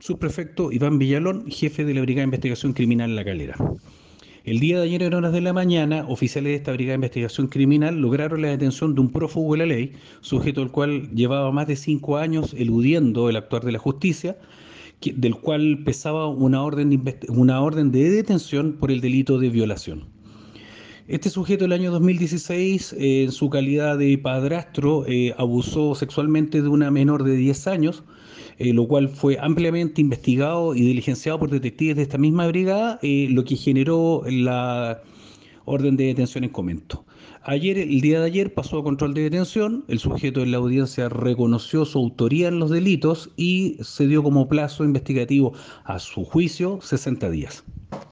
subprefecto Iván Villalón, jefe de la Brigada de Investigación Criminal La Calera. El día de ayer en horas de la mañana, oficiales de esta Brigada de Investigación Criminal lograron la detención de un prófugo de la ley, sujeto al cual llevaba más de cinco años eludiendo el actuar de la justicia, del cual pesaba una orden de, una orden de detención por el delito de violación. Este sujeto el año 2016, eh, en su calidad de padrastro, eh, abusó sexualmente de una menor de 10 años, eh, lo cual fue ampliamente investigado y diligenciado por detectives de esta misma brigada, lo que generó la orden de detención en comento. Ayer, el día de ayer, pasó a control de detención, el sujeto en la audiencia reconoció su autoría en los delitos y se dio como plazo investigativo a su juicio 60 días.